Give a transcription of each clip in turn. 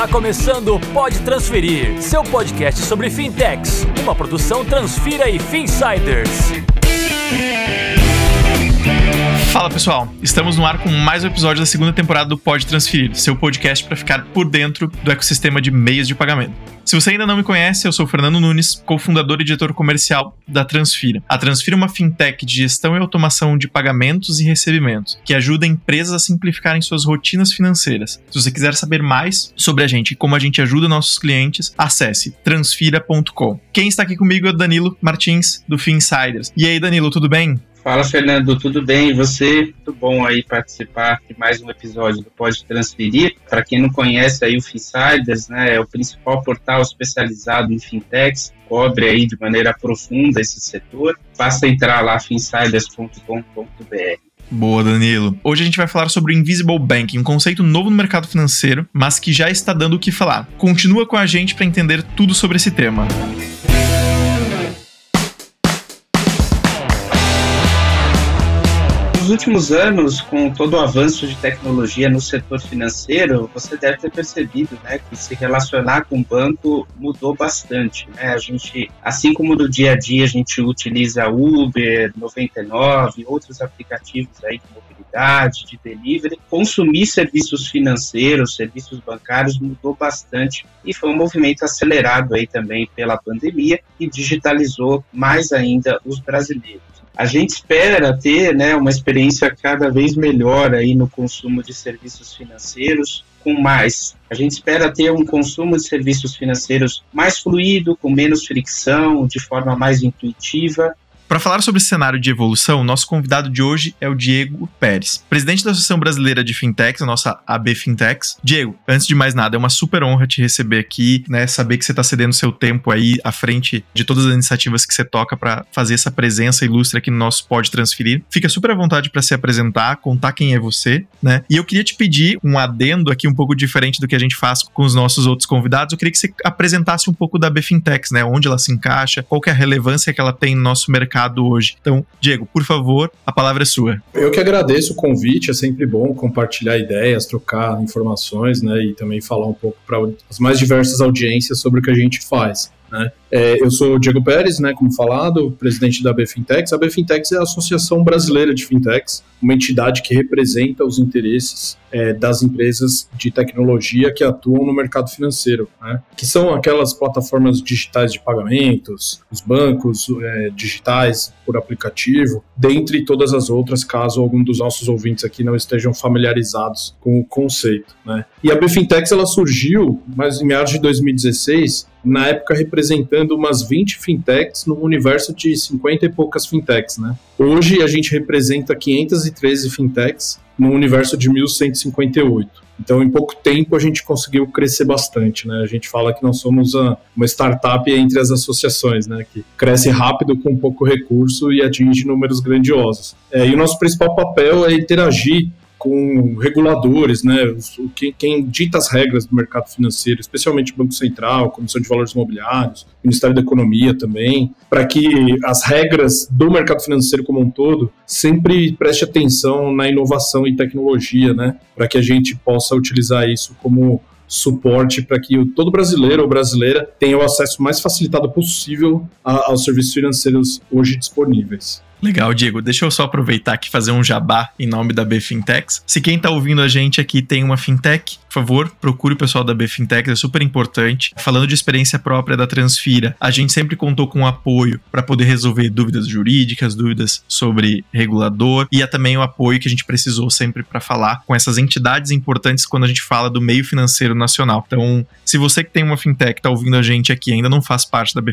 Está começando o Pode Transferir, seu podcast sobre fintechs, uma produção Transfira e Finsiders. Fala pessoal, estamos no ar com mais um episódio da segunda temporada do Pode Transferir, seu podcast para ficar por dentro do ecossistema de meios de pagamento. Se você ainda não me conhece, eu sou Fernando Nunes, cofundador e diretor comercial da Transfira. A Transfira é uma fintech de gestão e automação de pagamentos e recebimentos, que ajuda empresas a simplificarem suas rotinas financeiras. Se você quiser saber mais sobre a gente e como a gente ajuda nossos clientes, acesse transfira.com. Quem está aqui comigo é o Danilo Martins, do Finsiders. E aí, Danilo, tudo bem? Fala, Fernando, tudo bem? E você? Muito bom aí participar de mais um episódio do Pode Transferir. Para quem não conhece aí o Finsiders, né, é o principal portal especializado em fintechs, cobre aí de maneira profunda esse setor. Basta entrar lá finsiders.com.br. Boa, Danilo. Hoje a gente vai falar sobre o Invisible Banking, um conceito novo no mercado financeiro, mas que já está dando o que falar. Continua com a gente para entender tudo sobre esse tema. nos últimos anos, com todo o avanço de tecnologia no setor financeiro, você deve ter percebido né, que se relacionar com o banco mudou bastante. Né? A gente, assim como no dia a dia a gente utiliza Uber, 99, outros aplicativos aí de mobilidade, de delivery, consumir serviços financeiros, serviços bancários mudou bastante e foi um movimento acelerado aí também pela pandemia e digitalizou mais ainda os brasileiros. A gente espera ter né, uma experiência cada vez melhor aí no consumo de serviços financeiros, com mais. A gente espera ter um consumo de serviços financeiros mais fluido, com menos fricção, de forma mais intuitiva para falar sobre esse cenário de evolução, nosso convidado de hoje é o Diego Pérez, presidente da Associação Brasileira de Fintechs, a nossa AB Fintechs. Diego, antes de mais nada, é uma super honra te receber aqui, né? Saber que você está cedendo seu tempo aí à frente de todas as iniciativas que você toca para fazer essa presença ilustre aqui no nosso Pode Transferir. Fica super à vontade para se apresentar, contar quem é você, né? E eu queria te pedir um adendo aqui um pouco diferente do que a gente faz com os nossos outros convidados. Eu queria que você apresentasse um pouco da AB Fintechs, né? Onde ela se encaixa, qual é a relevância que ela tem no nosso mercado mercado hoje. Então, Diego, por favor, a palavra é sua. Eu que agradeço o convite, é sempre bom compartilhar ideias, trocar informações, né, e também falar um pouco para as mais diversas audiências sobre o que a gente faz. Né? É, eu sou o Diego Pérez, né, como falado, presidente da BFintex. A BFintex é a Associação Brasileira de Fintechs, uma entidade que representa os interesses é, das empresas de tecnologia que atuam no mercado financeiro, né, que são aquelas plataformas digitais de pagamentos, os bancos é, digitais por aplicativo, dentre todas as outras, caso algum dos nossos ouvintes aqui não estejam familiarizados com o conceito. Né. E a BFintex ela surgiu, mas em meados de 2016, na época representando umas 20 fintechs num universo de 50 e poucas fintechs, né? Hoje a gente representa 513 fintechs num universo de 1158. Então, em pouco tempo, a gente conseguiu crescer bastante, né? A gente fala que nós somos uma startup entre as associações, né? Que cresce rápido com pouco recurso e atinge números grandiosos. É, e o nosso principal papel é interagir com reguladores, né, quem, quem, dita as regras do mercado financeiro, especialmente o Banco Central, Comissão de Valores Imobiliários, Ministério da Economia também, para que as regras do mercado financeiro como um todo sempre preste atenção na inovação e tecnologia, né, para que a gente possa utilizar isso como suporte para que todo brasileiro ou brasileira tenha o acesso mais facilitado possível aos serviços financeiros hoje disponíveis. Legal, Diego. Deixa eu só aproveitar aqui e fazer um jabá em nome da B Fintechs. Se quem está ouvindo a gente aqui tem uma fintech, por favor, procure o pessoal da B Fintech, é super importante. Falando de experiência própria da Transfira, a gente sempre contou com apoio para poder resolver dúvidas jurídicas, dúvidas sobre regulador e também o apoio que a gente precisou sempre para falar com essas entidades importantes quando a gente fala do meio financeiro nacional. Então, se você que tem uma fintech está ouvindo a gente aqui ainda não faz parte da B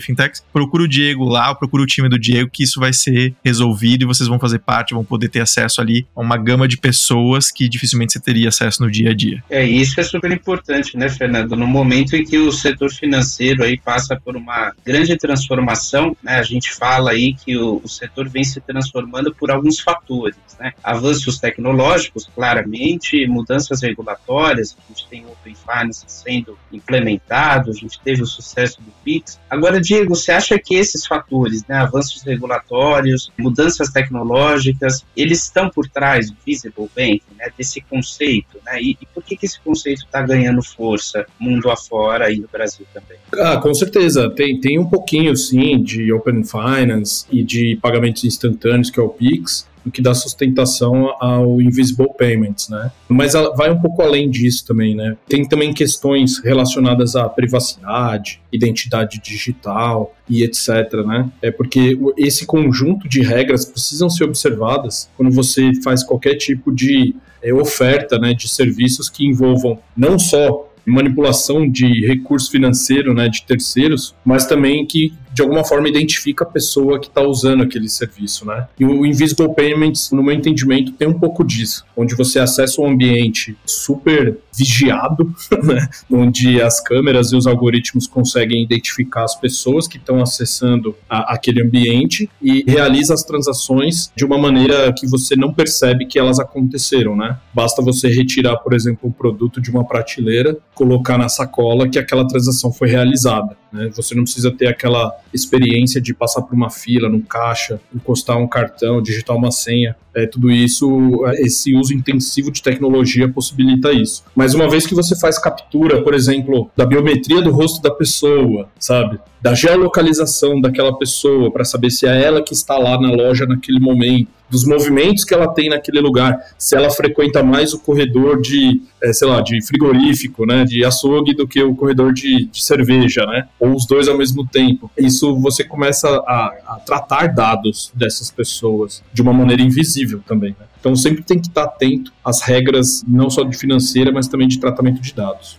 procure o Diego lá, procure o time do Diego que isso vai ser resolvido e vocês vão fazer parte, vão poder ter acesso ali a uma gama de pessoas que dificilmente você teria acesso no dia a dia. É isso é super importante, né, Fernando? No momento em que o setor financeiro aí passa por uma grande transformação, né, a gente fala aí que o, o setor vem se transformando por alguns fatores, né? Avanços tecnológicos, claramente, mudanças regulatórias, a gente tem o Open Finance sendo implementado, a gente teve o sucesso do Pix. Agora, Diego, você acha que esses fatores, né, avanços regulatórios, mudanças tecnológicas, eles estão por trás do Visible Bank, né, desse conceito, né, e, e por que, que esse conceito está ganhando força mundo afora e no Brasil também? Ah, com certeza, tem, tem um pouquinho, sim, de Open Finance e de pagamentos instantâneos, que é o PIX, o que dá sustentação ao Invisible Payments, né? Mas vai um pouco além disso também, né? Tem também questões relacionadas à privacidade, identidade digital e etc, né? É porque esse conjunto de regras precisam ser observadas quando você faz qualquer tipo de é, oferta, né, de serviços que envolvam não só manipulação de recurso financeiro né, de terceiros, mas também que de alguma forma identifica a pessoa que está usando aquele serviço, né? E o Invisible Payments, no meu entendimento, tem um pouco disso, onde você acessa um ambiente super vigiado, né? Onde as câmeras e os algoritmos conseguem identificar as pessoas que estão acessando a, aquele ambiente e realiza as transações de uma maneira que você não percebe que elas aconteceram, né? Basta você retirar, por exemplo, um produto de uma prateleira, colocar na sacola que aquela transação foi realizada. Né? Você não precisa ter aquela experiência de passar por uma fila, num caixa, encostar um cartão, digitar uma senha. É, tudo isso, esse uso intensivo de tecnologia possibilita isso. Mas uma vez que você faz captura, por exemplo, da biometria do rosto da pessoa, sabe? Da geolocalização daquela pessoa, para saber se é ela que está lá na loja naquele momento, dos movimentos que ela tem naquele lugar, se ela frequenta mais o corredor de, é, sei lá, de frigorífico, né, de açougue do que o corredor de, de cerveja, né, ou os dois ao mesmo tempo. Isso você começa a, a tratar dados dessas pessoas de uma maneira invisível também, né? Então sempre tem que estar atento às regras não só de financeira, mas também de tratamento de dados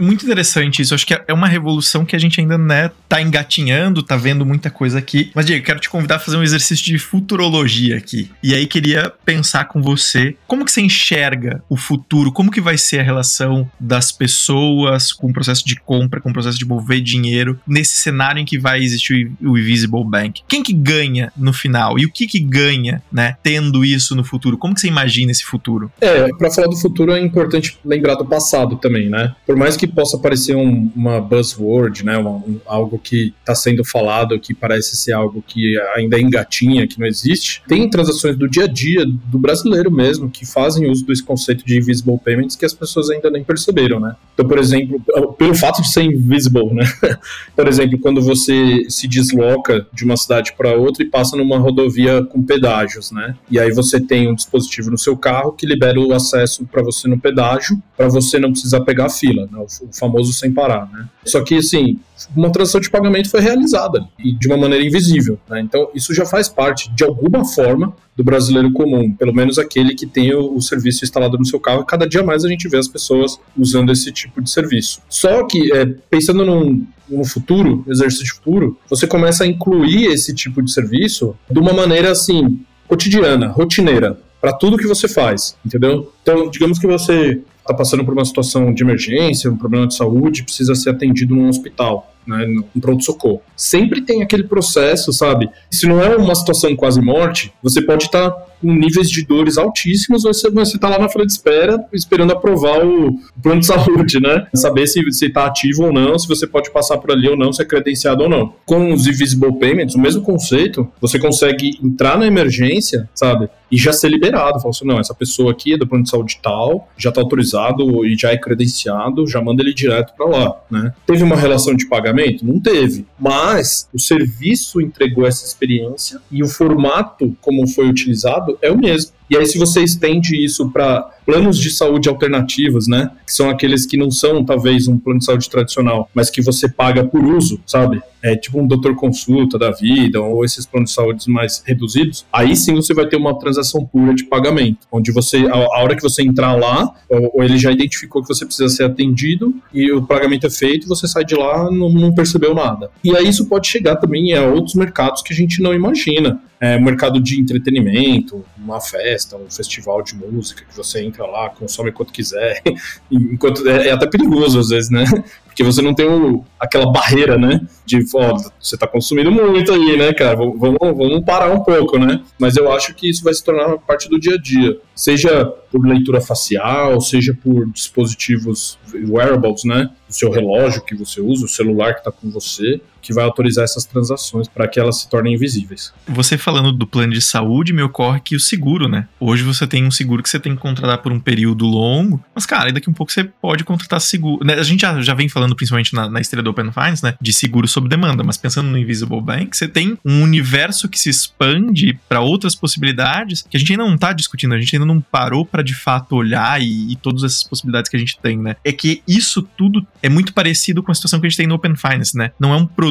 muito interessante isso. Acho que é uma revolução que a gente ainda né, tá engatinhando, tá vendo muita coisa aqui. Mas, Diego, quero te convidar a fazer um exercício de futurologia aqui. E aí queria pensar com você como que você enxerga o futuro, como que vai ser a relação das pessoas com o processo de compra, com o processo de mover dinheiro nesse cenário em que vai existir o Invisible Bank. Quem que ganha no final? E o que que ganha, né, tendo isso no futuro? Como que você imagina esse futuro? É, para falar do futuro é importante lembrar do passado também, né? Por mais que possa parecer um, uma buzzword, né, um, algo que está sendo falado, que parece ser algo que ainda é engatinha, que não existe, tem transações do dia a dia do brasileiro mesmo que fazem uso desse conceito de invisible payments que as pessoas ainda nem perceberam, né? Então, por exemplo, pelo fato de ser invisible, né? por exemplo, quando você se desloca de uma cidade para outra e passa numa rodovia com pedágios, né? E aí você tem um dispositivo no seu carro que libera o acesso para você no pedágio, para você não precisar pegar a fila, né? O famoso sem parar, né? Só que, assim, uma transação de pagamento foi realizada e de uma maneira invisível, né? Então, isso já faz parte, de alguma forma, do brasileiro comum, pelo menos aquele que tem o, o, serviço instalado no seu carro. Cada dia mais a gente vê as pessoas usando esse tipo de serviço. Só que, é, pensando num, no futuro, exercício futuro, você começa a incluir esse tipo de serviço de uma maneira assim cotidiana, rotineira, para tudo que você faz, entendeu? Então, digamos que você está passando por uma situação de emergência, um problema de saúde, precisa ser atendido num hospital, né, no pronto-socorro. Sempre tem aquele processo, sabe? Se não é uma situação quase morte, você pode estar tá com níveis de dores altíssimos, você está lá na fila de espera, esperando aprovar o plano de saúde, né? Saber se você está ativo ou não, se você pode passar por ali ou não, se é credenciado ou não. Com os Invisible Payments, o mesmo conceito, você consegue entrar na emergência, sabe? E já ser liberado. Falar assim, não, essa pessoa aqui é do plano de saúde tal, já está autorizado e já é credenciado, já manda ele direto para lá, né? Teve uma relação de pagamento? Não teve. Mas o serviço entregou essa experiência e o formato como foi utilizado é o mesmo. E aí, se você estende isso para planos de saúde alternativos, né? Que são aqueles que não são, talvez, um plano de saúde tradicional, mas que você paga por uso, sabe? É tipo um doutor consulta da vida, ou esses planos de saúde mais reduzidos. Aí sim você vai ter uma transação pura de pagamento, onde você, a, hora que você entrar lá, ou, ele já identificou que você precisa ser atendido, e o pagamento é feito, você sai de lá não, não percebeu nada. E aí isso pode chegar também a outros mercados que a gente não imagina. É, mercado de entretenimento, uma festa, um festival de música que você entra lá, consome quanto quiser, enquanto é, é, até perigoso às vezes, né? Porque você não tem o, aquela barreira, né? De, ó, você está consumindo muito aí, né, cara? Vamos, vamos parar um pouco, né? Mas eu acho que isso vai se tornar parte do dia a dia. Seja por leitura facial, seja por dispositivos wearables, né? O seu relógio que você usa, o celular que está com você, que vai autorizar essas transações para que elas se tornem invisíveis. Você falando do plano de saúde, me ocorre que o seguro, né? Hoje você tem um seguro que você tem que contratar por um período longo, mas, cara, daqui a um pouco você pode contratar seguro. Né? A gente já, já vem falando, principalmente na, na estreia do Open Finance, né? De seguro sob demanda, mas pensando no Invisible Bank, você tem um universo que se expande para outras possibilidades que a gente ainda não está discutindo, a gente ainda não parou para de fato olhar e, e todas essas possibilidades que a gente tem, né? É que isso tudo é muito parecido com a situação que a gente tem no Open Finance, né? Não é um produto,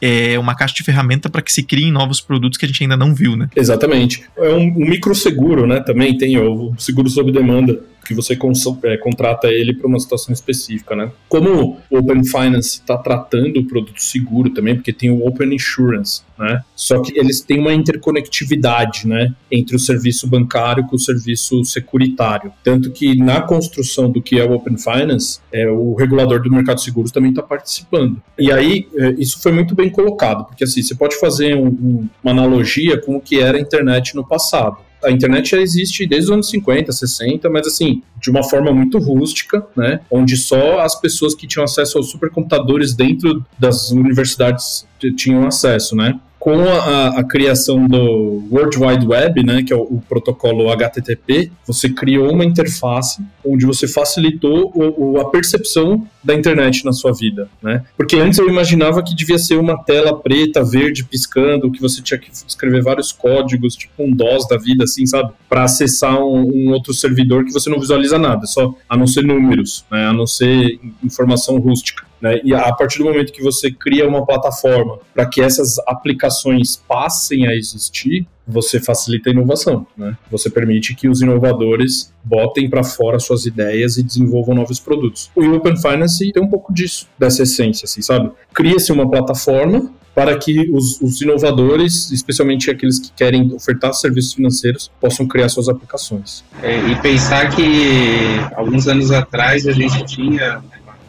é uma caixa de ferramenta para que se criem novos produtos que a gente ainda não viu, né? Exatamente. É um, um microseguro, né? Também tem o seguro sob demanda que você é, contrata ele para uma situação específica, né? Como o Open Finance está tratando o produto seguro também, porque tem o Open Insurance, né? Só que eles têm uma interconectividade, né, entre o serviço bancário com o serviço securitário. Tanto que na construção do que é o Open Finance, é, o regulador do mercado de seguros também está participando. E aí, é, isso foi muito bem colocado, porque assim, você pode fazer um, um, uma analogia com o que era a internet no passado a internet já existe desde os anos 50, 60, mas assim, de uma forma muito rústica, né? Onde só as pessoas que tinham acesso aos supercomputadores dentro das universidades tinham acesso, né? Com a, a, criação do World Wide Web, né, que é o, o, protocolo HTTP, você criou uma interface onde você facilitou o, o, a percepção da internet na sua vida, né? Porque antes eu imaginava que devia ser uma tela preta, verde, piscando, que você tinha que escrever vários códigos, tipo um DOS da vida, assim, sabe? Para acessar um, um, outro servidor que você não visualiza nada, só a não ser números, né? A não ser informação rústica. Né? E a partir do momento que você cria uma plataforma para que essas aplicações passem a existir, você facilita a inovação. Né? Você permite que os inovadores botem para fora suas ideias e desenvolvam novos produtos. O Open Finance tem um pouco disso, dessa essência, assim, sabe? Cria-se uma plataforma para que os, os, inovadores, especialmente aqueles que querem ofertar serviços financeiros, possam criar suas aplicações. É, e pensar que alguns anos atrás a gente tinha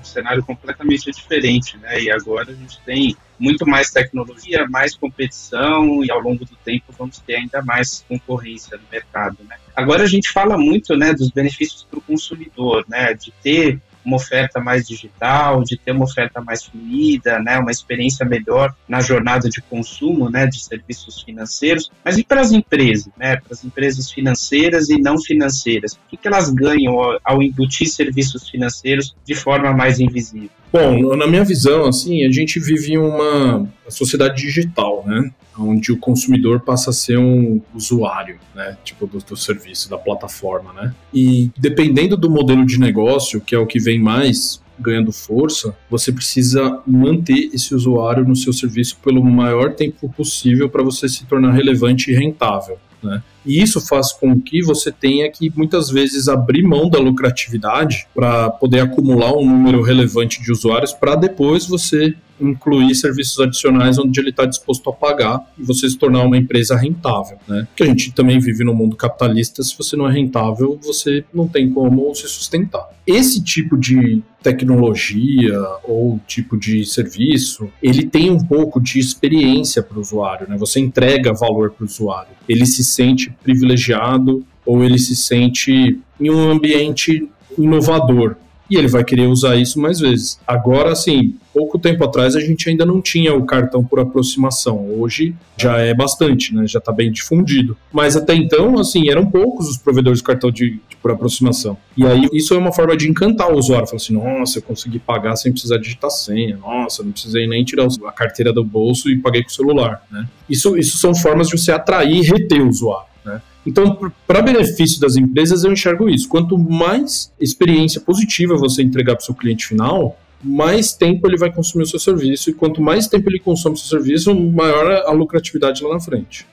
cenário completamente diferente, né? E agora a gente tem muito mais tecnologia, mais competição e ao longo do tempo vamos ter ainda mais concorrência no mercado, né? Agora a gente fala muito, né, dos benefícios para o consumidor, né, de ter uma oferta mais digital, de ter uma oferta mais fluida, né, uma experiência melhor na jornada de consumo, né, de serviços financeiros, mas e para as empresas, né, para as empresas financeiras e não financeiras, o que, que elas ganham ao, ao embutir serviços financeiros de forma mais invisível? Bom, na minha visão, assim, a gente vive uma sociedade digital, né? Onde o consumidor passa a ser um usuário, né? Tipo, do, do serviço, da plataforma, né? E dependendo do modelo de negócio, que é o que vem mais ganhando força, você precisa manter esse usuário no seu serviço pelo maior tempo possível para você se tornar relevante e rentável. Né? E isso faz com que você tenha que muitas vezes abrir mão da lucratividade para poder acumular um número relevante de usuários para depois você incluir serviços adicionais onde ele está disposto a pagar e você se tornar uma empresa rentável, né? Porque a gente também vive no mundo capitalista, se você não é rentável, você não tem como se sustentar. Esse tipo de tecnologia ou tipo de serviço, ele tem um pouco de experiência para o usuário, né? Você entrega valor para o usuário. Ele se sente privilegiado ou ele se sente em um ambiente inovador e ele vai querer usar isso mais vezes. Agora, assim, pouco tempo atrás a gente ainda não tinha o cartão por aproximação. Hoje já é bastante, né? Já está bem difundido. Mas até então, assim, eram poucos os provedores de cartão de, de, por aproximação. E aí isso é uma forma de encantar o usuário. Falar assim, nossa, eu consegui pagar sem precisar digitar senha. Nossa, não precisei nem tirar a carteira do bolso e paguei com o celular, né? Isso, isso são formas de você atrair e reter o usuário. Então, para benefício das empresas, eu enxergo isso. Quanto mais experiência positiva você entregar para o seu cliente final, mais tempo ele vai consumir o seu serviço. E quanto mais tempo ele consome o seu serviço, maior a lucratividade lá na frente.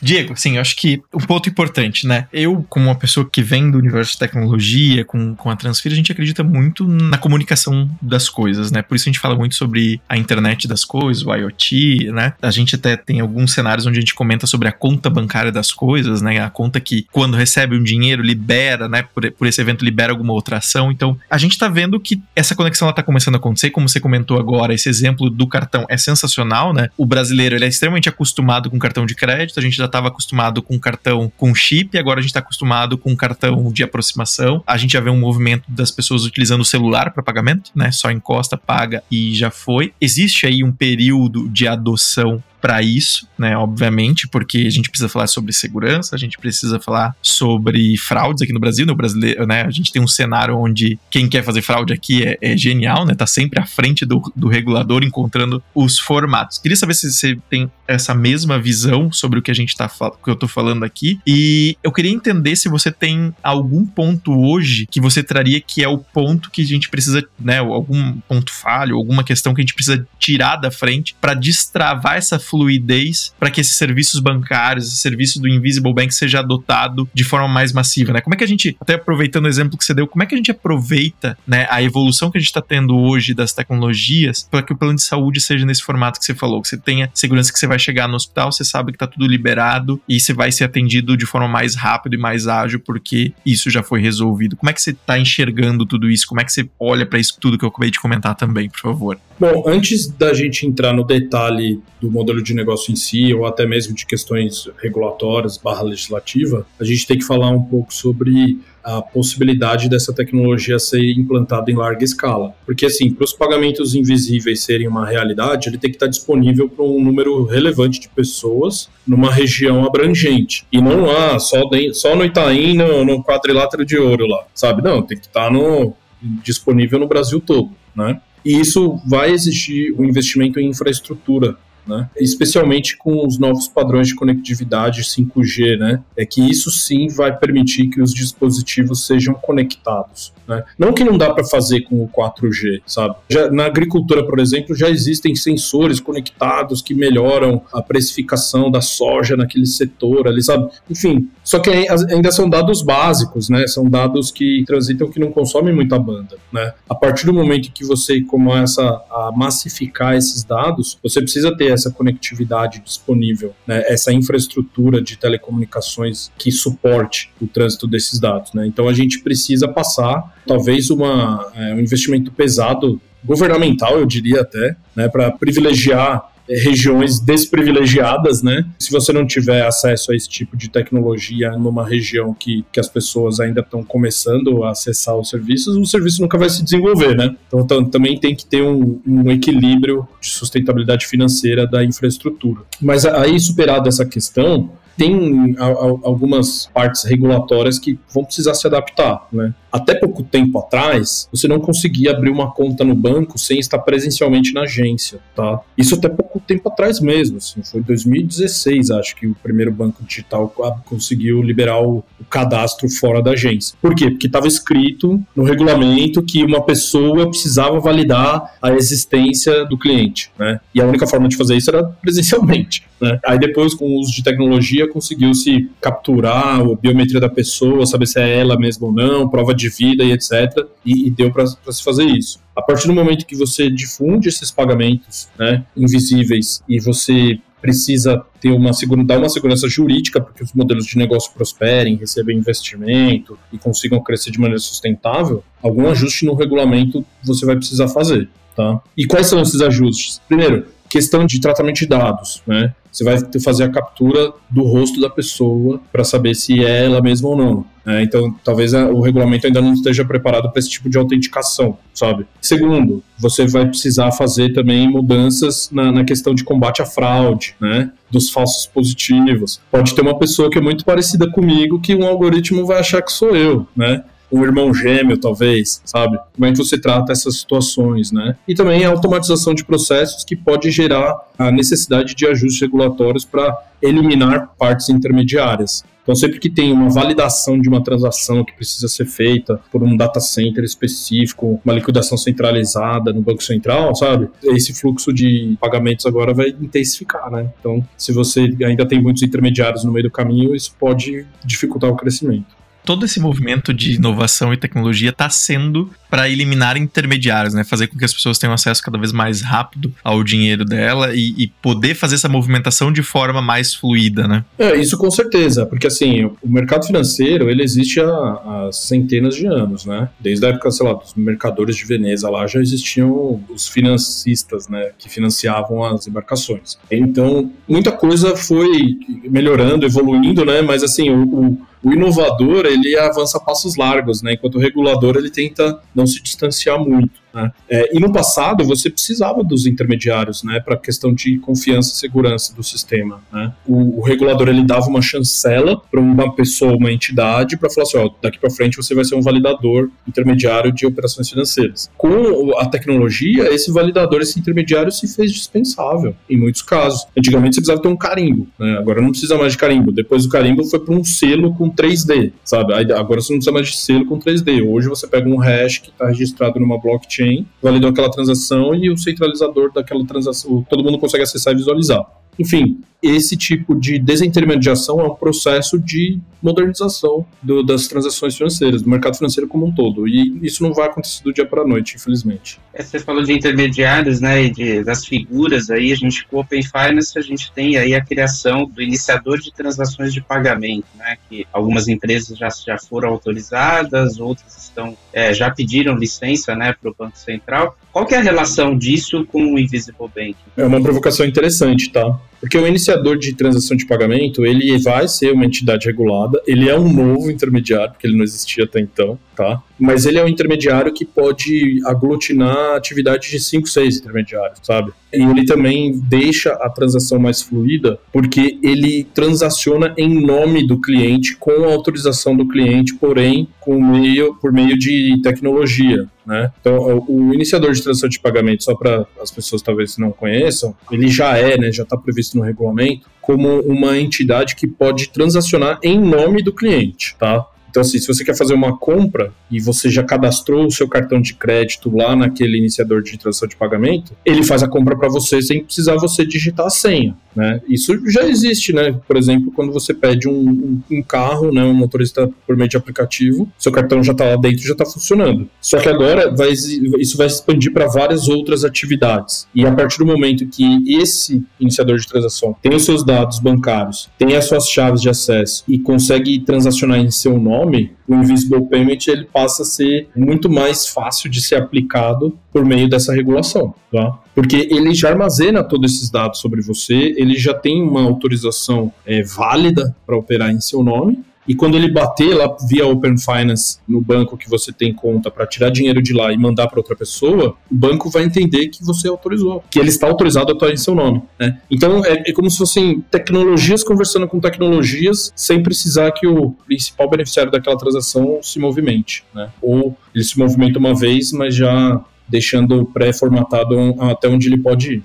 Diego, sim, acho que um ponto importante, né? Eu, como uma pessoa que vem do universo de tecnologia, com, com a Transfira, a gente acredita muito na comunicação das coisas, né? Por isso a gente fala muito sobre a internet das coisas, o IoT, né? A gente até tem alguns cenários onde a gente comenta sobre a conta bancária das coisas, né? A conta que, quando recebe um dinheiro, libera, né? Por, por esse evento, libera alguma outra ação. Então, a gente tá vendo que essa conexão ela tá começando a acontecer, como você comentou agora, esse exemplo do cartão é sensacional, né? O brasileiro, ele é extremamente acostumado com cartão de crédito, a gente já estava acostumado com cartão com chip, agora a gente está acostumado com cartão de aproximação. A gente já vê um movimento das pessoas utilizando o celular para pagamento, né? Só encosta, paga e já foi. Existe aí um período de adoção para isso, né? Obviamente, porque a gente precisa falar sobre segurança, a gente precisa falar sobre fraudes aqui no Brasil, no brasileiro, né? A gente tem um cenário onde quem quer fazer fraude aqui é, é genial, né? Tá sempre à frente do, do regulador encontrando os formatos. Queria saber se você tem essa mesma visão sobre o que a gente tá que eu tô falando aqui e eu queria entender se você tem algum ponto hoje que você traria que é o ponto que a gente precisa, né? Algum ponto falho, alguma questão que a gente precisa tirar da frente para destravar essa fluidez para que esses serviços bancários, esse serviço do Invisible Bank seja adotado de forma mais massiva, né? Como é que a gente, até aproveitando o exemplo que você deu, como é que a gente aproveita, né, a evolução que a gente está tendo hoje das tecnologias para que o plano de saúde seja nesse formato que você falou, que você tenha segurança que você vai chegar no hospital, você sabe que está tudo liberado e você vai ser atendido de forma mais rápida e mais ágil porque isso já foi resolvido. Como é que você está enxergando tudo isso? Como é que você olha para isso tudo que eu acabei de comentar também, por favor? Bom, antes da gente entrar no detalhe do modelo de negócio em si, ou até mesmo de questões regulatórias barra legislativa, a gente tem que falar um pouco sobre a possibilidade dessa tecnologia ser implantada em larga escala. Porque, assim, para os pagamentos invisíveis serem uma realidade, ele tem que estar disponível para um número relevante de pessoas numa região abrangente. E não lá, só, de, só no Itaim, no, no quadrilátero de ouro lá, sabe? Não, tem que estar no, disponível no Brasil todo, né? E isso vai exigir um investimento em infraestrutura né? Especialmente com os novos padrões de conectividade 5G, né? É que isso sim vai permitir que os dispositivos sejam conectados, né? Não que não dá para fazer com o 4G, sabe? Já, na agricultura, por exemplo, já existem sensores conectados que melhoram a precificação da soja naquele setor ali, sabe? Enfim, só que ainda são dados básicos, né? São dados que transitam que não consomem muita banda, né? A partir do momento que você começa a massificar esses dados, você precisa ter essa conectividade disponível, né, essa infraestrutura de telecomunicações que suporte o trânsito desses dados. Né? Então a gente precisa passar, talvez, uma, é, um investimento pesado, governamental, eu diria até, né, para privilegiar regiões desprivilegiadas, né? Se você não tiver acesso a esse tipo de tecnologia numa região que, que as pessoas ainda estão começando a acessar os serviços, o serviço nunca vai se desenvolver, né? Então também tem que ter um, um equilíbrio de sustentabilidade financeira da infraestrutura. Mas aí, superada essa questão, tem algumas partes regulatórias que vão precisar se adaptar, né? Até pouco tempo atrás, você não conseguia abrir uma conta no banco sem estar presencialmente na agência, tá? Isso até pouco tempo atrás mesmo, assim, foi 2016, acho que o primeiro banco digital conseguiu liberar o, cadastro fora da agência. Por quê? Porque estava escrito no regulamento que uma pessoa precisava validar a existência do cliente, né? E a única forma de fazer isso era presencialmente, né? Aí depois, com o uso de tecnologia, conseguiu-se capturar a biometria da pessoa, saber se é ela mesma ou não, prova de vida e etc. E, e deu para se fazer isso. A partir do momento que você difunde esses pagamentos né, invisíveis e você precisa ter uma dar uma segurança jurídica para que os modelos de negócio prosperem, recebam investimento e consigam crescer de maneira sustentável, algum ajuste no regulamento você vai precisar fazer. Tá? E quais são esses ajustes? Primeiro, questão de tratamento de dados, né? Você vai fazer a captura do rosto da pessoa para saber se é ela mesma ou não. Né? Então, talvez o regulamento ainda não esteja preparado para esse tipo de autenticação, sabe? Segundo, você vai precisar fazer também mudanças na, na questão de combate à fraude, né? Dos falsos positivos. Pode ter uma pessoa que é muito parecida comigo que um algoritmo vai achar que sou eu, né? Um irmão gêmeo, talvez, sabe? Como é que você trata essas situações, né? E também a automatização de processos que pode gerar a necessidade de ajustes regulatórios para eliminar partes intermediárias. Então, sempre que tem uma validação de uma transação que precisa ser feita por um data center específico, uma liquidação centralizada no Banco Central, sabe? Esse fluxo de pagamentos agora vai intensificar, né? Então, se você ainda tem muitos intermediários no meio do caminho, isso pode dificultar o crescimento todo esse movimento de inovação e tecnologia está sendo para eliminar intermediários, né? Fazer com que as pessoas tenham acesso cada vez mais rápido ao dinheiro dela e, e, poder fazer essa movimentação de forma mais fluida, né? É, isso com certeza, porque assim, o mercado financeiro, ele existe há, há centenas de anos, né? Desde a época, sei lá, dos mercadores de Veneza lá já existiam os financistas, né? Que financiavam as embarcações. Então, muita coisa foi melhorando, evoluindo, né? Mas assim, o, o o inovador ele avança passos largos, né? Enquanto o regulador ele tenta não se distanciar muito. Né? É, e no passado você precisava dos intermediários, né, para questão de confiança e segurança do sistema. Né? O, o regulador ele dava uma chancela para uma pessoa, uma entidade, para falar assim, ó, daqui para frente você vai ser um validador intermediário de operações financeiras. Com a tecnologia, esse validador, esse intermediário se fez dispensável em muitos casos. Antigamente você precisava ter um carimbo, né? agora não precisa mais de carimbo. Depois do carimbo foi para um selo com 3D, sabe? Agora você não precisa mais de selo com 3D. Hoje você pega um hash que está registrado numa blockchain blockchain, validou aquela transação e o centralizador daquela transação, todo mundo consegue acessar e visualizar. Enfim, esse tipo de desintermediação é um processo de modernização do, das transações financeiras, do mercado financeiro como um todo. E isso não vai acontecer do dia para a noite, infelizmente. É, você falou de intermediários, né, e de, das figuras aí, a gente com o Open Finance, a gente tem aí a criação do iniciador de transações de pagamento, né, que algumas empresas já, já foram autorizadas, outras estão, é, já pediram licença, né, para o Banco Central. Qual que é a relação disso com o Invisible Bank? É uma provocação interessante, tá? Porque o iniciador de transação de pagamento, ele vai ser uma entidade regulada, ele é um novo intermediário, porque ele não existia até então, tá? Mas ele é um intermediário que pode aglutinar atividade de 5, 6 intermediários, sabe? E ele também deixa a transação mais fluida, porque ele transaciona em nome do cliente, com a autorização do cliente, porém com meio, por meio de tecnologia. Né? Então, o iniciador de transação de pagamento, só para as pessoas talvez não conheçam, ele já é, né, já está previsto no regulamento, como uma entidade que pode transacionar em nome do cliente, tá? Então, assim, se você quer fazer uma compra e você já cadastrou o seu cartão de crédito lá naquele iniciador de transação de pagamento, ele faz a compra para você sem precisar você digitar a senha. Né? Isso já existe, né? Por exemplo, quando você pede um, um carro, né, um motorista por meio de aplicativo, seu cartão já está lá dentro, já está funcionando. Só que agora vai, isso vai expandir para várias outras atividades. E a partir do momento que esse iniciador de transação tem os seus dados bancários, tem as suas chaves de acesso e consegue transacionar em seu nome, o Invisible Payment ele passa a ser muito mais fácil de ser aplicado por meio dessa regulação, tá? Porque ele já armazena todos esses dados sobre você, ele já tem uma autorização é, válida para operar em seu nome, e quando ele bater lá via Open Finance no banco que você tem conta para tirar dinheiro de lá e mandar para outra pessoa, o banco vai entender que você autorizou, que ele está autorizado a atuar em seu nome. Né? Então é, é como se fossem tecnologias conversando com tecnologias sem precisar que o principal beneficiário daquela transação se movimente. Né? Ou ele se movimenta uma vez, mas já deixando pré-formatado até onde ele pode ir.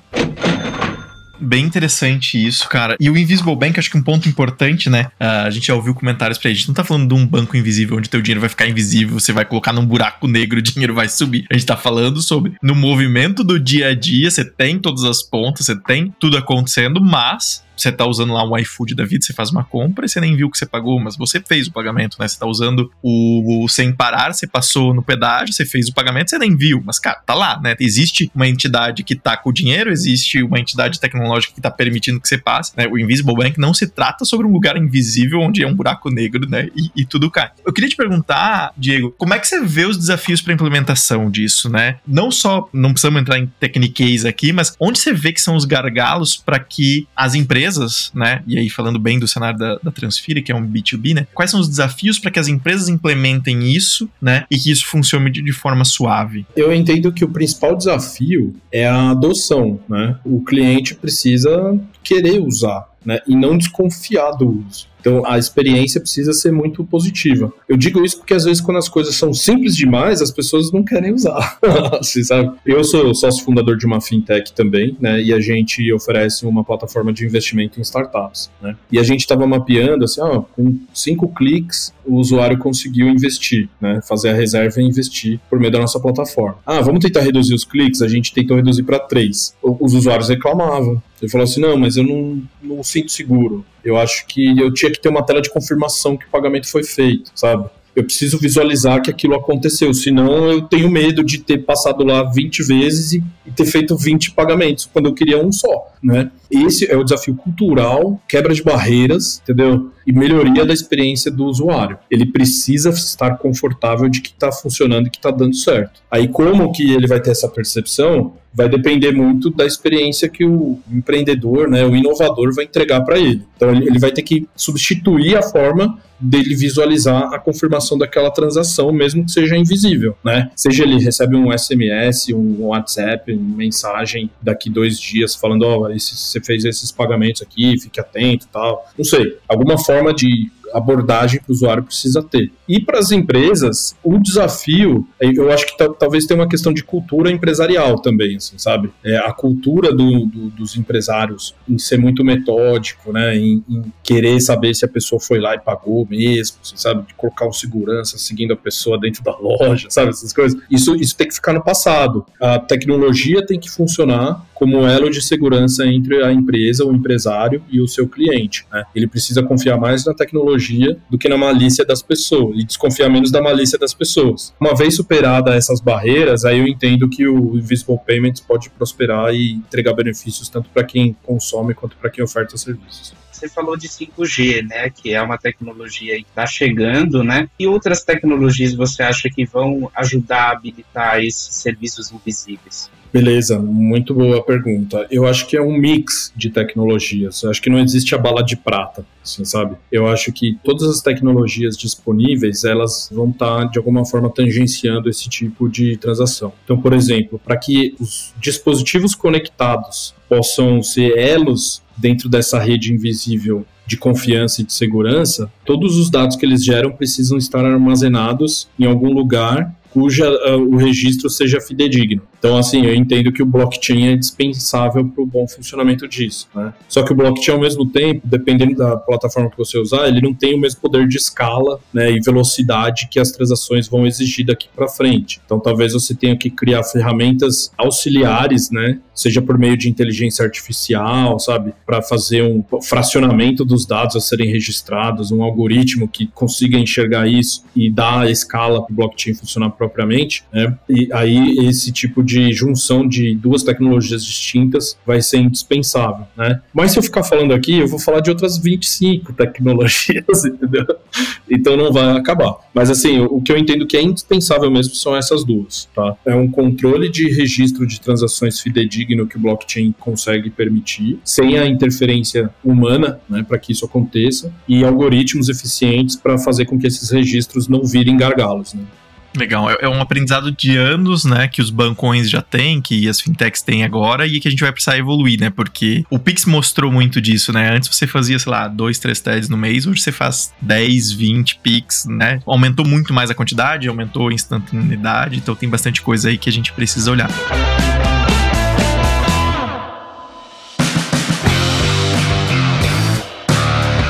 Bem interessante isso, cara. E o Invisible Bank, acho que um ponto importante, né? Uh, a gente já ouviu comentários pra gente não tá falando de um banco invisível onde teu dinheiro vai ficar invisível, você vai colocar num buraco negro, o dinheiro vai subir. A gente tá falando sobre no movimento do dia a dia, você tem todas as pontas, você tem tudo acontecendo, mas você tá usando lá um iFood da vida, você faz uma compra e você nem viu que você pagou, mas você fez o pagamento, né? Você tá usando o, o, sem parar, você passou no pedágio, você fez o pagamento, você nem viu, mas cara, tá lá, né? Existe uma entidade que tá com o dinheiro, existe uma entidade tecnológica que tá permitindo que você passe, né? O Invisible Bank não se trata sobre um lugar invisível onde é um buraco negro, né? E, e tudo cai. Eu queria te perguntar, Diego, como é que você vê os desafios para implementação disso, né? Não só, não precisamos entrar em techniques aqui, mas onde você vê que são os gargalos para que as empresas empresas, né? E aí falando bem do cenário da, da que é um B2B, né? Quais são os desafios para que as empresas implementem isso, né? E que isso funcione de, de forma suave? Eu entendo que o principal desafio é a adoção, né? O cliente precisa querer usar, né? E não desconfiar do uso. Então a experiência precisa ser muito positiva. Eu digo isso porque às vezes quando as coisas são simples demais, as pessoas não querem usar. assim, sabe? Eu sou sócio fundador de uma fintech também, né? E a gente oferece uma plataforma de investimento em startups, né? E a gente estava mapeando assim, ó, com cinco cliques o usuário conseguiu investir, né? Fazer a reserva e investir por meio da nossa plataforma. Ah, vamos tentar reduzir os cliques? A gente tentou reduzir para três. Os usuários reclamavam. Ele falou assim: não, mas eu não, não sinto seguro. Eu acho que eu tinha que ter uma tela de confirmação que o pagamento foi feito, sabe? eu preciso visualizar que aquilo aconteceu, senão eu tenho medo de ter passado lá 20 vezes e, ter feito 20 pagamentos, quando eu queria um só, né? Esse é o desafio cultural, quebra de barreiras, entendeu? E melhoria da experiência do usuário. Ele precisa estar confortável de que está funcionando e que está dando certo. Aí como que ele vai ter essa percepção? Vai depender muito da experiência que o empreendedor, né, o inovador vai entregar para ele. Então ele vai ter que substituir a forma dele visualizar a confirmação daquela transação, mesmo que seja invisível, né? Seja ele recebe um SMS, um WhatsApp, uma mensagem daqui dois dias falando, ó, oh, você fez esses pagamentos aqui, fique atento, tal. Não sei, alguma forma de abordagem que o usuário precisa ter. E para as empresas, o desafio, eu acho que talvez tenha uma questão de cultura empresarial também, assim, sabe? É, a cultura do, do, dos empresários em ser muito metódico, né? Em, em, querer saber se a pessoa foi lá e pagou mesmo, assim, sabe? De colocar um segurança seguindo a pessoa dentro da loja, sabe? Essas coisas. Isso, isso tem que ficar no passado. A tecnologia tem que funcionar como elo de segurança entre a empresa, o empresário e o seu cliente. Né? Ele precisa confiar mais na tecnologia do que na malícia das pessoas e desconfiar menos da malícia das pessoas. Uma vez superada essas barreiras, aí eu entendo que o Invisible Payments pode prosperar e entregar benefícios tanto para quem consome quanto para quem oferta serviços você falou de 5G, né, que é uma tecnologia que está chegando, né? E outras tecnologias você acha que vão ajudar a habilitar esses serviços invisíveis? Beleza, muito boa pergunta. Eu acho que é um mix de tecnologias. Eu acho que não existe a bala de prata, assim, sabe? Eu acho que todas as tecnologias disponíveis, elas vão estar tá, de alguma forma tangenciando esse tipo de transação. Então, por exemplo, para que os dispositivos conectados possam ser elos dentro dessa rede invisível de confiança e de segurança, todos os dados que eles geram precisam estar armazenados em algum lugar cuja uh, o registro seja fidedigno. Então, assim, eu entendo que o blockchain é dispensável para o bom funcionamento disso, né? Só que o blockchain, ao mesmo tempo, dependendo da plataforma que você usar, ele não tem o mesmo poder de escala né, e velocidade que as transações vão exigir daqui para frente. Então, talvez você tenha que criar ferramentas auxiliares, né? Seja por meio de inteligência artificial, sabe? Para fazer um fracionamento dos dados a serem registrados, um algoritmo que consiga enxergar isso e dar a escala para o blockchain funcionar propriamente, né? E aí esse tipo de junção de duas tecnologias distintas vai ser indispensável, né? Mas se eu ficar falando aqui, eu vou falar de outras 25 tecnologias, entendeu? Então não vai acabar. Mas assim, o que eu entendo que é indispensável mesmo são essas duas, tá? É um controle de registro de transações fidedigno que o blockchain consegue permitir, sem a interferência humana, né, para que isso aconteça, e algoritmos eficientes para fazer com que esses registros não virem gargalos, né? Legal, é, é um aprendizado de anos, né, que os bancões já têm, que as fintechs têm agora e que a gente vai precisar evoluir, né, porque o Pix mostrou muito disso, né, antes você fazia, sei lá, dois, três TEDs no mês, hoje você faz 10, 20 Pix, né, aumentou muito mais a quantidade, aumentou a instantaneidade, então tem bastante coisa aí que a gente precisa olhar.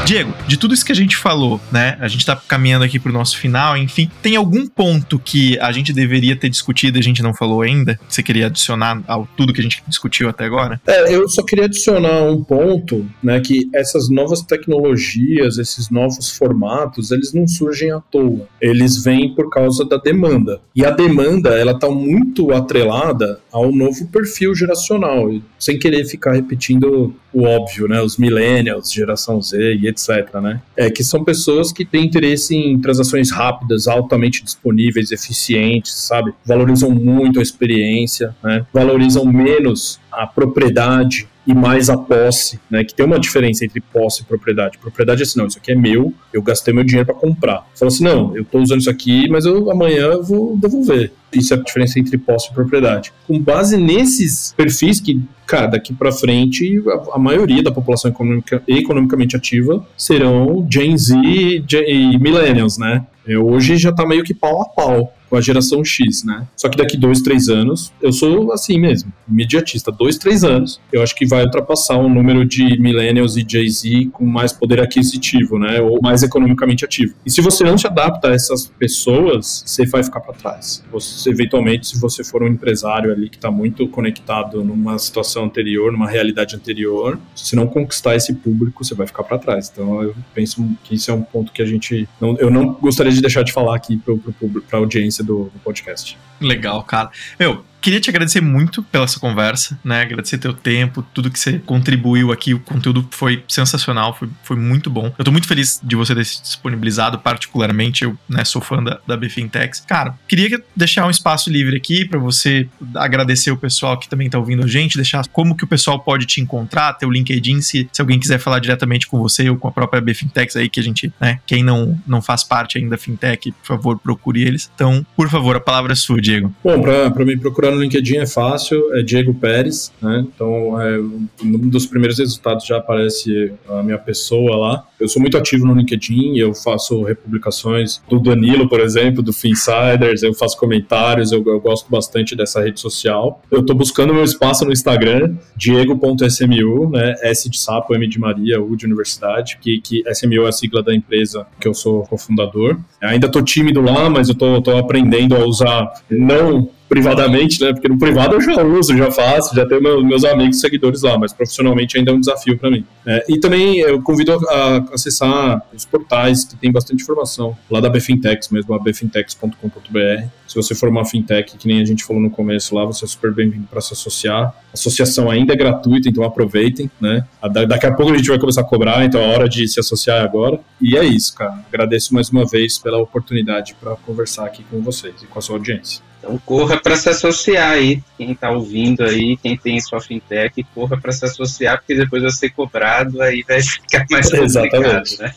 Diego, de tudo isso que a gente falou, né? A gente tá caminhando aqui pro nosso final, enfim, tem algum ponto que a gente deveria ter discutido e a gente não falou ainda? Que você queria adicionar ao tudo que a gente discutiu até agora? É, eu só queria adicionar um ponto, né? Que essas novas tecnologias, esses novos formatos, eles não surgem à toa. Eles vêm por causa da demanda. E a demanda, ela tá muito atrelada ao novo perfil geracional. Sem querer ficar repetindo o óbvio, né? Os millennials, geração Z e etc, né? É que são pessoas que têm interesse em transações rápidas, altamente disponíveis, eficientes, sabe? Valorizam muito a experiência, né? Valorizam menos a propriedade e mais a posse, né? Que tem uma diferença entre posse e propriedade. Propriedade é assim, não, isso aqui é meu, eu gastei meu dinheiro para comprar. Fala assim, não, eu estou usando isso aqui, mas eu amanhã eu vou devolver. Isso é a diferença entre posse e propriedade. Com base nesses perfis que, cara, daqui para frente, a, a, maioria da população econômica, economicamente ativa serão Gen Z e Millennials, né? É, hoje já está meio que pau a pau com a geração X, né? Só que daqui dois, três anos, eu sou assim mesmo, imediatista. Dois, três anos, eu acho que vai ultrapassar o número de millennials e Jay-Z com mais poder aquisitivo, né? Ou mais economicamente ativo. E se você não se adapta a essas pessoas, você vai ficar para trás. Você, eventualmente, se você for um empresário ali que está muito conectado numa situação anterior, numa realidade anterior, se você não conquistar esse público, você vai ficar para trás. Então, eu penso que isso é um ponto que a gente, não, eu não gostaria de deixar de falar aqui para a audiência do, do podcast. Legal, cara. Meu, queria te agradecer muito pela sua conversa, né? Agradecer teu tempo, tudo que você contribuiu aqui. O conteúdo foi sensacional, foi, foi muito bom. Eu tô muito feliz de você ter se disponibilizado, particularmente. Eu né, sou fã da, da Bfintex. Cara, queria deixar um espaço livre aqui para você agradecer o pessoal que também tá ouvindo a gente, deixar como que o pessoal pode te encontrar, teu LinkedIn, se, se alguém quiser falar diretamente com você ou com a própria Bfintex aí, que a gente, né, quem não, não faz parte ainda da Fintech, por favor, procure eles. Então, por favor, a palavra é sua, Diego. Bom, para me procurar no LinkedIn é fácil, é Diego Pérez, né? Então, é, dos primeiros resultados já aparece a minha pessoa lá. Eu sou muito ativo no LinkedIn, eu faço republicações do Danilo, por exemplo, do Finsiders, eu faço comentários, eu, eu gosto bastante dessa rede social. Eu estou buscando meu espaço no Instagram, diego.smu, né? S de sapo, M de Maria, U de Universidade, que, que SMU é a sigla da empresa que eu sou cofundador. Ainda estou tímido lá, mas eu estou aprendendo a usar não privadamente, né? Porque no privado eu já uso, já faço, já tenho meus amigos seguidores lá, mas profissionalmente ainda é um desafio para mim. É, e também eu convido a, acessar os portais que tem bastante informação, lá da Bfintex mesmo, a bfintex.com.br. Se você for uma fintech, que nem a gente falou no começo lá, você é super bem-vindo para se associar. A associação ainda é gratuita, então aproveitem, né? Daqui a pouco a gente vai começar a cobrar, então é hora de se associar agora. E é isso, cara. Agradeço mais uma vez pela oportunidade para conversar aqui com vocês e com a sua audiência. Então corra para se associar aí, quem está ouvindo aí, quem tem sua fintech, corra para se associar, porque depois vai ser cobrado, aí vai ficar mais complicado, né?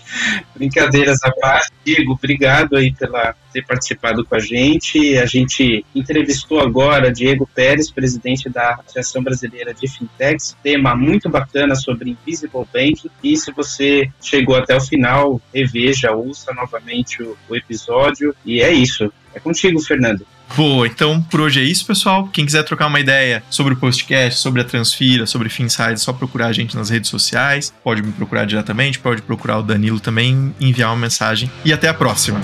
Brincadeiras à parte, Diego, obrigado aí pela ter participado com a gente. A gente entrevistou agora Diego Pérez, presidente da Associação Brasileira de Fintechs, tema muito bacana sobre Invisible Banking. E se você chegou até o final, reveja, ouça novamente o, o episódio. E é isso. É contigo, Fernando. Boa, então por hoje é isso, pessoal. Quem quiser trocar uma ideia sobre o podcast, sobre a Transfira, sobre Finside, é só procurar a gente nas redes sociais. Pode me procurar diretamente, pode procurar o Danilo também, enviar uma mensagem. E até a próxima.